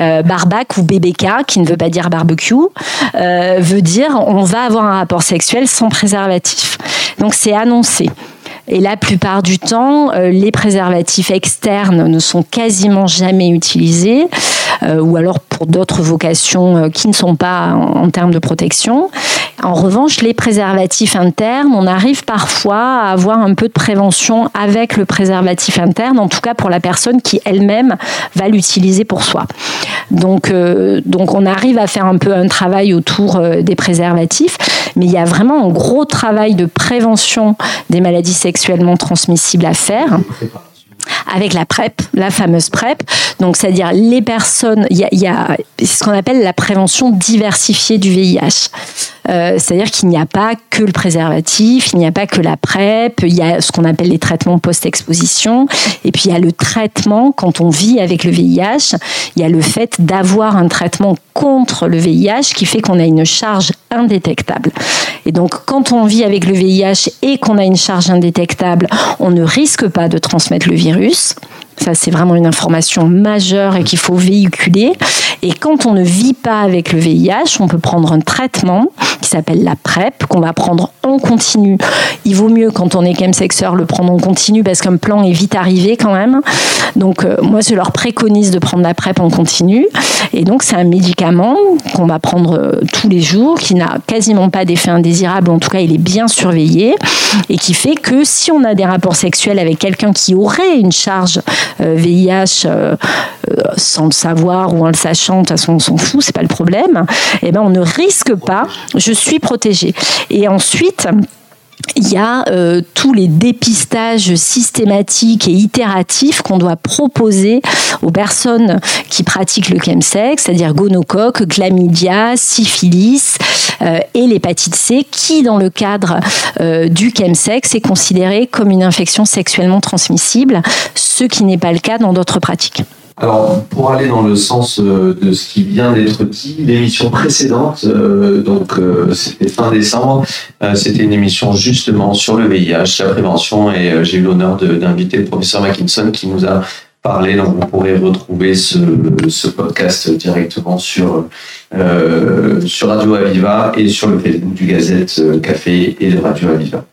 Euh, barbac ou BBK, qui ne veut pas dire barbecue, euh, veut dire on va avoir un rapport sexuel sans préservatif. Donc c'est annoncé. Et la plupart du temps, euh, les préservatifs externes ne sont quasiment jamais utilisés, ou alors d'autres vocations euh, qui ne sont pas en, termes de protection. En revanche, les préservatifs internes, on arrive parfois à avoir un peu de prévention avec le préservatif interne, en tout cas pour la personne qui elle-même va l'utiliser pour soi. Donc, donc on arrive à faire un peu un travail autour des préservatifs, mais il y a vraiment un gros travail de prévention des maladies sexuellement transmissibles à faire avec la PrEP, la fameuse PrEP. Donc, c'est-à-dire les personnes, il y a, ce qu'on appelle la prévention diversifiée du VIH. Euh, c'est-à-dire qu'il n'y a pas que le préservatif, il n'y a pas que la PrEP, il y a ce qu'on appelle les traitements post-exposition, et puis il y a le traitement quand on vit avec le VIH, il y a le fait d'avoir un traitement contre le VIH qui fait qu'on a une charge indétectable. Et donc quand on vit avec le VIH et qu'on a une charge indétectable, on ne risque pas de transmettre le virus. Ça, c'est vraiment une information majeure et qu'il faut véhiculer. Et quand on ne vit pas avec le VIH, on peut prendre un traitement qui s'appelle la PrEP, qu'on va prendre en continu. Il vaut mieux quand on est chemsexeur le prendre en continu parce qu'un plan est vite arrivé quand même. Donc euh, moi, je leur préconise de prendre la PrEP en continu. Et donc c'est un médicament qu'on va prendre euh, tous les jours, qui n'a quasiment pas d'effet indésirable, en tout cas il est bien surveillé, et qui fait que si on a des rapports sexuels avec quelqu'un qui aurait une charge VIH euh, sans le savoir ou en le sachant, de toute façon on s'en fout, c'est pas le problème, eh ben on ne risque pas, je suis protégée. Et ensuite, il y a euh, tous les dépistages systématiques et itératifs qu'on doit proposer aux personnes qui pratiquent le chemsex, c'est-à-dire gonocoque, chlamydia, syphilis euh, et l'hépatite C, qui dans le cadre euh, du chemsex est considéré comme une infection sexuellement transmissible, ce qui n'est pas le cas dans d'autres pratiques. Alors, pour aller dans le sens euh, de ce qui vient d'être dit, l'émission précédente, euh, donc euh, c'était fin décembre, c'était une émission justement sur le VIH, la prévention, et j'ai eu l'honneur d'inviter le professeur Mackinson qui nous a parlé. Donc, vous pourrez retrouver ce, ce podcast directement sur sur Radio Aviva et sur le Facebook du Gazette Café et de Radio Aviva.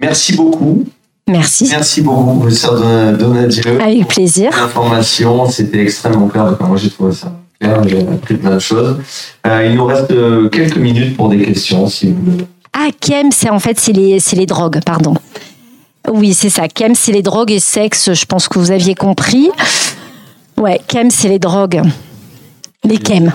Merci beaucoup. Merci. Merci beaucoup, professeur Donadieu. Avec plaisir. L'information, c'était extrêmement clair. moi, j'ai trouvé ça clair. J'ai appris plein de choses. Euh, il nous reste euh, quelques minutes pour des questions, si vous voulez. Ah, Kem, c'est en fait, c'est les, les drogues, pardon. Oui, c'est ça. Kem, c'est les drogues et sexe, je pense que vous aviez compris. Ouais, Kem, c'est les drogues. Les Kem.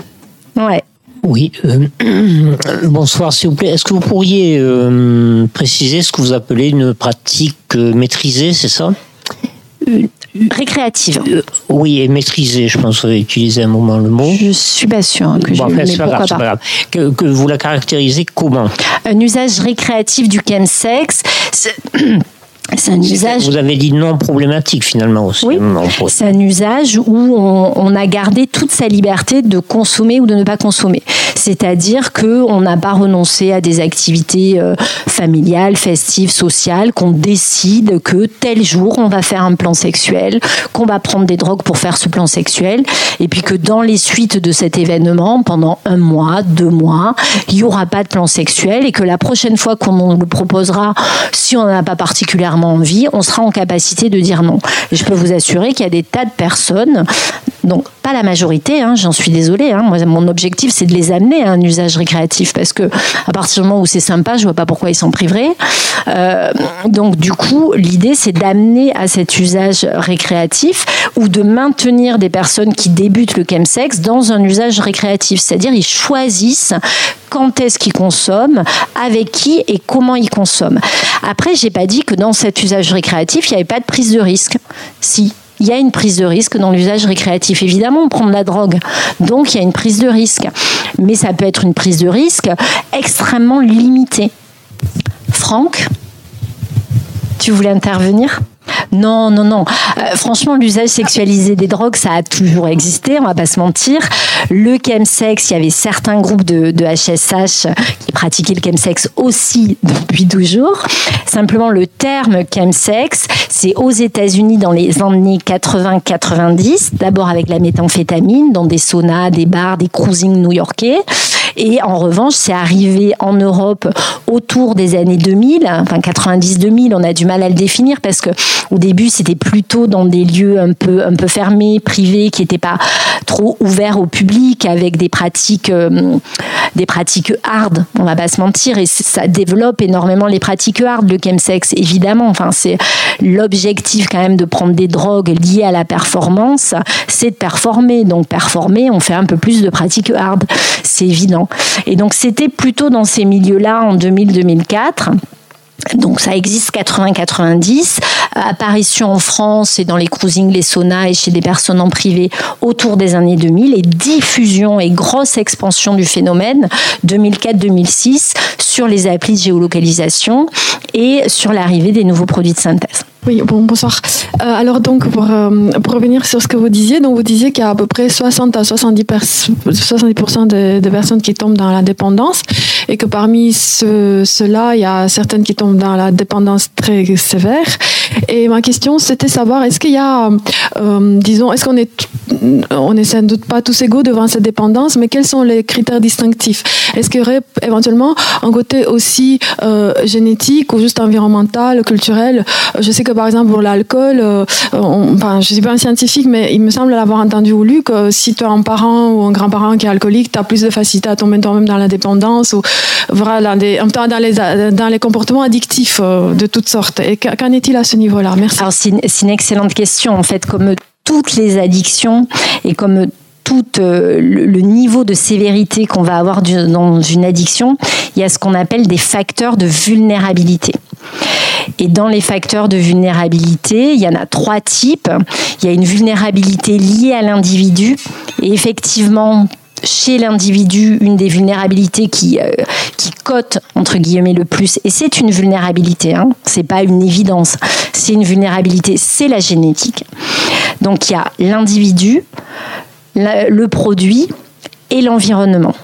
Ouais. Oui, euh, bonsoir s'il vous plaît. Est-ce que vous pourriez euh, préciser ce que vous appelez une pratique euh, maîtrisée, c'est ça? Récréative. oui, et maîtrisée, je pense que vous avez utilisé un moment le mot. Je suis pas sûre que bon, je pas grave, pas grave. Que, que, vous la caractérisez comment? Un usage récréatif du chemsex. C'est un usage. Vous avez dit non problématique finalement aussi. Oui. C'est un usage où on, a gardé toute sa liberté de consommer ou de ne pas consommer. C'est-à-dire que on n'a pas renoncé à des activités euh, familiales, festives, sociales, qu'on décide que tel jour on va faire un plan sexuel, qu'on va prendre des drogues pour faire ce plan sexuel, et puis que dans les suites de cet événement, pendant un mois, deux mois, il n'y aura pas de plan sexuel et que la prochaine fois qu'on le proposera, si on n'en a pas particulièrement envie, on sera en capacité de dire non. Et je peux vous assurer qu'il y a des tas de personnes, donc pas la majorité, hein, j'en suis désolée. Hein. moi, mon objectif, c'est de les amener à un usage récréatif parce que à partir du moment où c'est sympa, je vois pas pourquoi ils s'en priveraient. Euh, donc du coup, l'idée, c'est d'amener à cet usage récréatif ou de maintenir des personnes qui débutent le chemsex dans un usage récréatif, c'est-à-dire ils choisissent quand est-ce qu'ils consomment, avec qui et comment ils consomment. Après, j'ai pas dit que dans cet usage récréatif, il n'y avait pas de prise de risque. Si, il y a une prise de risque dans l'usage récréatif. Évidemment, on prend de la drogue, donc il y a une prise de risque. Mais ça peut être une prise de risque extrêmement limitée. Franck, tu voulais intervenir? Non, non, non. Euh, franchement, l'usage sexualisé des drogues, ça a toujours existé, on va pas se mentir. Le chemsex, il y avait certains groupes de, de HSH qui pratiquaient le chemsex aussi depuis toujours. Simplement, le terme chemsex, c'est aux États-Unis dans les années 80-90, d'abord avec la méthamphétamine, dans des saunas, des bars, des cruising new-yorkais. Et en revanche, c'est arrivé en Europe autour des années 2000, enfin 90-2000, on a du mal à le définir parce que au début, c'était plutôt dans des lieux un peu, un peu fermés, privés, qui n'étaient pas trop ouverts au public, avec des pratiques, euh, des pratiques hard. On va pas se mentir, et ça développe énormément les pratiques hard, le chemsex, évidemment. Enfin, c'est l'objectif quand même de prendre des drogues liées à la performance, c'est de performer. Donc, performer, on fait un peu plus de pratiques hard. C'est évident. Et donc, c'était plutôt dans ces milieux-là en 2000-2004. Donc ça existe 80-90, apparition en France et dans les cruising, les saunas et chez des personnes en privé autour des années 2000 et diffusion et grosse expansion du phénomène 2004-2006 sur les applis de géolocalisation et sur l'arrivée des nouveaux produits de synthèse. Oui, bon, bonsoir. Euh, alors donc, pour, euh, pour, revenir sur ce que vous disiez, donc vous disiez qu'il y a à peu près 60 à 70, 70% de, personnes qui tombent dans la dépendance et que parmi ceux-là, il y a certaines qui tombent dans la dépendance très sévère. Et ma question, c'était savoir, est-ce qu'il y a, euh, disons, est-ce qu'on est, on sans doute pas tous égaux devant cette dépendance, mais quels sont les critères distinctifs? Est-ce qu'il y aurait éventuellement un aussi euh, génétique ou juste environnemental, culturel Je sais que par exemple pour l'alcool, euh, enfin, je suis pas un scientifique, mais il me semble l'avoir entendu ou lu que si tu as un parent ou un grand-parent qui est alcoolique, tu as plus de facilité à tomber toi-même dans la dépendance ou voilà, des, dans, les, dans les comportements addictifs de toutes sortes. Et qu'en est-il à ce niveau-là? Merci. C'est une, excellente question. En fait, comme toutes les addictions et comme tout euh, le, niveau de sévérité qu'on va avoir dans une addiction, il y a ce qu'on appelle des facteurs de vulnérabilité. Et dans les facteurs de vulnérabilité, il y en a trois types. Il y a une vulnérabilité liée à l'individu. Et effectivement, chez l'individu une des vulnérabilités qui, euh, qui cote entre guillemets le plus et c'est une vulnérabilité hein, c'est pas une évidence c'est une vulnérabilité c'est la génétique donc il y a l'individu le produit et l'environnement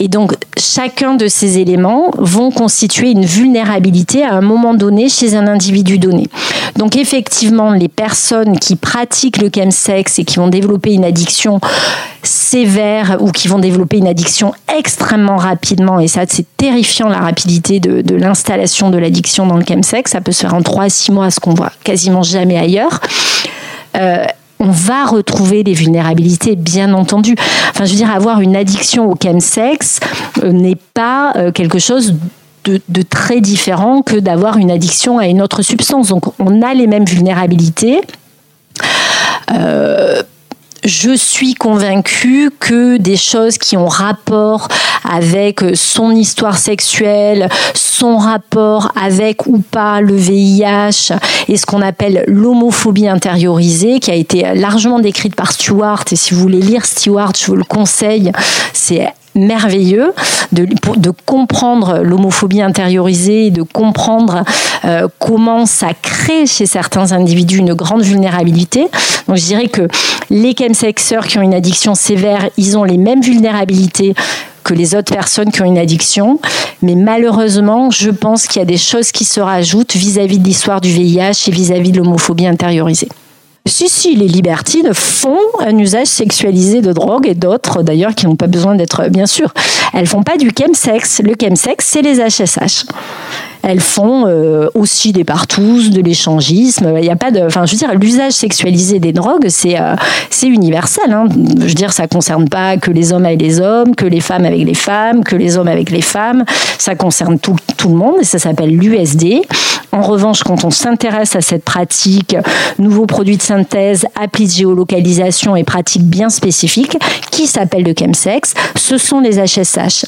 et donc, chacun de ces éléments vont constituer une vulnérabilité à un moment donné chez un individu donné. Donc, effectivement, les personnes qui pratiquent le chemsex et qui vont développer une addiction sévère ou qui vont développer une addiction extrêmement rapidement, et ça, c'est terrifiant la rapidité de, l'installation de l'addiction dans le chemsex, ça peut se faire en 3 à 6 mois, ce qu'on voit quasiment jamais ailleurs. Euh, on va retrouver des vulnérabilités, bien entendu. Enfin, je veux dire, avoir une addiction au chemsex euh, n'est pas euh, quelque chose de, très différent que d'avoir une addiction à une autre substance. Donc, on a les mêmes vulnérabilités. Euh, je suis convaincue que des choses qui ont rapport avec son histoire sexuelle, son rapport avec ou pas le VIH et ce qu'on appelle l'homophobie intériorisée, qui a été largement décrite par Stewart. Et si vous voulez lire Stewart, je vous le conseille. C'est merveilleux de, de comprendre l'homophobie intériorisée et de comprendre euh, comment ça crée chez certains individus une grande vulnérabilité. Donc je dirais que les chemsexeurs qui ont une addiction sévère, ils ont les mêmes vulnérabilités que les autres personnes qui ont une addiction. Mais malheureusement, je pense qu'il y a des choses qui se rajoutent vis-à-vis de l'histoire du VIH et vis-à-vis de l'homophobie intériorisée. Si, si, les libertines font un usage sexualisé de drogue et d'autres d'ailleurs qui n'ont pas besoin d'être, bien sûr, elles font pas du chemsex. Le chemsex, c'est les HSH. Elles font euh, aussi des partouzes, de l'échangisme. Il n'y a pas de, enfin, je veux dire, l'usage sexualisé des drogues, c'est euh, c'est universel. Hein. Je veux dire, ça concerne pas que les hommes avec les hommes, que les femmes avec les femmes, que les hommes avec les femmes. Ça concerne tout, tout le monde et ça s'appelle l'USD. En revanche, quand on s'intéresse à cette pratique, nouveaux produits de synthèse, applis de géolocalisation et pratiques bien spécifiques, qui s'appellent le chemsex, ce sont les HSH.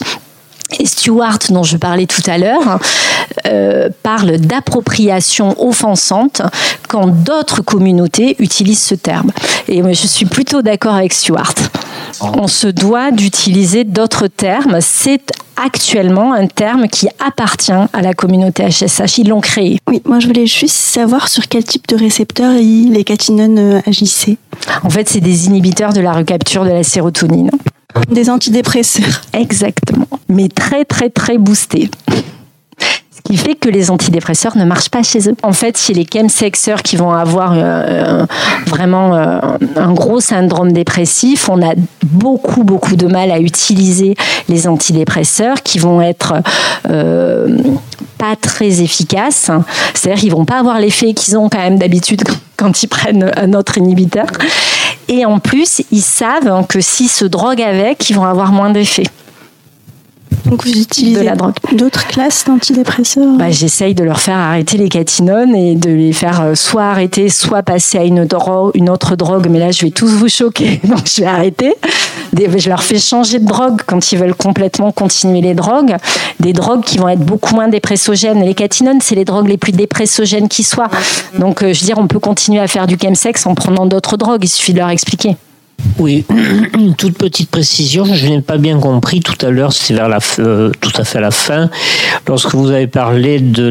Et Stewart, dont je parlais tout à l'heure, euh, parle d'appropriation offensante quand d'autres communautés utilisent ce terme. Et je suis plutôt d'accord avec Stewart. On se doit d'utiliser d'autres termes. C'est actuellement un terme qui appartient à la communauté HSH. Ils l'ont créé. Oui, moi je voulais juste savoir sur quel type de récepteurs les catinones euh, agissaient. En fait, c'est des inhibiteurs de la recapture de la sérotonine. Des antidépresseurs. Exactement. Mais très, très, très boostés. Qui fait que les antidépresseurs ne marchent pas chez eux. En fait, chez les chemsexeurs qui vont avoir euh, vraiment euh, un gros syndrome dépressif, on a beaucoup, beaucoup de mal à utiliser les antidépresseurs qui vont être euh, pas très efficaces. C'est-à-dire qu'ils vont pas avoir l'effet qu'ils ont quand même d'habitude quand ils prennent un autre inhibiteur. Et en plus, ils savent que s'ils se droguent avec, ils vont avoir moins d'effet. Donc vous utilisez d'autres classes d'antidépresseurs bah, J'essaye de leur faire arrêter les catinones et de les faire euh, soit arrêter, soit passer à une, une autre drogue. Mais là, je vais tous vous choquer, donc je vais arrêter. Je leur fais changer de drogue quand ils veulent complètement continuer les drogues. Des drogues qui vont être beaucoup moins dépressogènes. Les catinones, c'est les drogues les plus dépressogènes qui soient. Donc, euh, je veux dire, on peut continuer à faire du chemsex en prenant d'autres drogues. Il suffit de leur expliquer. Oui, une toute petite précision, je n'ai pas bien compris tout à l'heure, c'était vers la euh, tout à fait à la fin, lorsque vous avez parlé de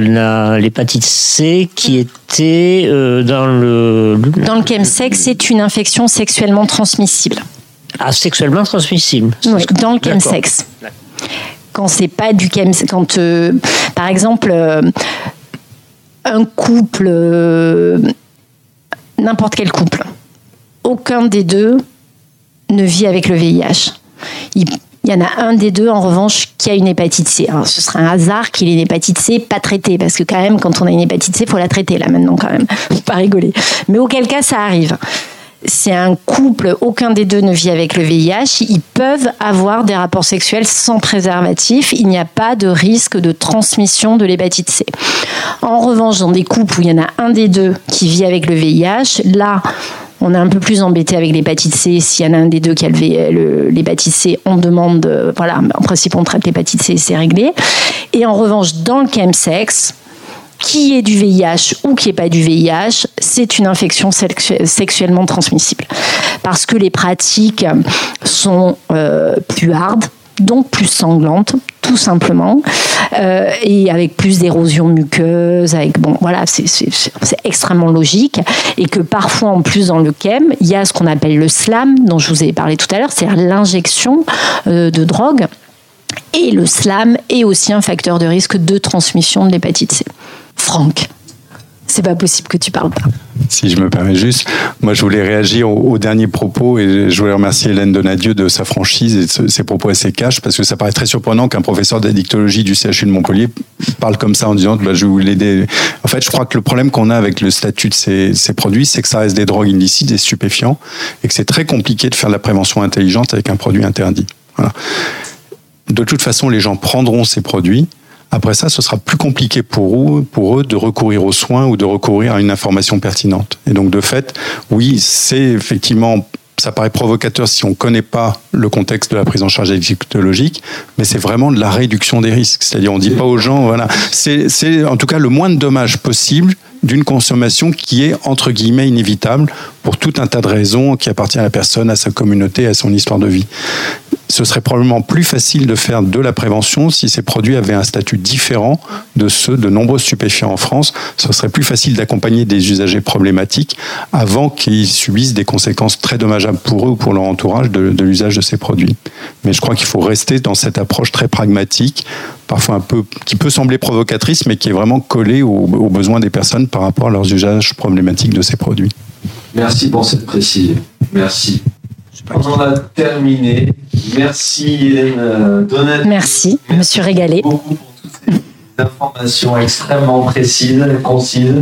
l'hépatite C qui était euh, dans le... Dans le chemsex, c'est une infection sexuellement transmissible. Ah, sexuellement transmissible. Oui, dans le chemsex. Quand c'est pas du chemsex, quand, euh, par exemple, un couple, n'importe quel couple, aucun des deux ne vit avec le VIH. Il, y en a un des deux, en revanche, qui a une hépatite C. Alors, ce serait un hasard qu'il ait une hépatite C pas traitée, parce que quand même, quand on a une hépatite C, il faut la traiter, là, maintenant, quand même. Faut pas rigoler. Mais auquel cas, ça arrive. C'est un couple, aucun des deux ne vit avec le VIH. Ils peuvent avoir des rapports sexuels sans préservatif. Il n'y a pas de risque de transmission de l'hépatite C. En revanche, dans des couples où il y en a un des deux qui vit avec le VIH, là, on est un peu plus embêté avec l'hépatite C. S'il y en a un des deux qui a l'hépatite C, on demande, euh, voilà, en principe, on traite l'hépatite C et c'est réglé. Et en revanche, dans le chemsex, qui est du VIH ou qui n'est pas du VIH, c'est une infection sexuellement transmissible. Parce que les pratiques sont euh, plus hardes, donc plus sanglante, tout simplement, euh, et avec plus d'érosion muqueuse, avec bon, voilà, c'est extrêmement logique, et que parfois en plus dans le chem, il y a ce qu'on appelle le slam, dont je vous ai parlé tout à l'heure, c'est-à-dire l'injection euh, de drogue. Et le slam est aussi un facteur de risque de transmission de l'hépatite C. Franck c'est pas possible que tu parles pas. Si je me permets juste, moi je voulais réagir aux, derniers propos et je voulais remercier Hélène Donadieu de sa franchise et de ses propos assez cash parce que ça paraît très surprenant qu'un professeur d'addictologie du CHU de Montpellier parle comme ça en disant bah, je vais vous. En fait, je crois que le problème qu'on a avec le statut de ces, produits, c'est que ça reste des drogues illicites, des stupéfiants et que c'est très compliqué de faire de la prévention intelligente avec un produit interdit. De toute façon, les gens prendront ces produits après ça, ce sera plus compliqué pour eux, pour eux de recourir aux soins ou de recourir à une information pertinente. Et donc, de fait, oui, c'est effectivement ça paraît provocateur si on ne connaît pas le contexte de la prise en charge égyptologique, mais c'est vraiment de la réduction des risques. C'est-à-dire, on ne dit pas aux gens, voilà, c'est en tout cas le moins de dommages possible d'une consommation qui est entre guillemets inévitable pour tout un tas de raisons qui appartiennent à la personne, à sa communauté, à son histoire de vie ce serait probablement plus facile de faire de la prévention si ces produits avaient un statut différent de ceux de nombreux stupéfiants en France. Ce serait plus facile d'accompagner des usagers problématiques avant qu'ils subissent des conséquences très dommageables pour eux ou pour leur entourage de, l'usage de ces produits. Mais je crois qu'il faut rester dans cette approche très pragmatique, parfois un peu, qui peut sembler provocatrice, mais qui est vraiment collée aux, aux besoins des personnes par rapport à leurs usages problématiques de ces produits. Merci pour cette précision. Merci. On en a terminé. Merci Hélène euh, Donat. Merci, je me suis régalé. beaucoup pour toutes ces informations extrêmement précises, concises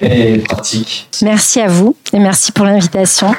et pratiques. Merci à vous et merci pour l'invitation.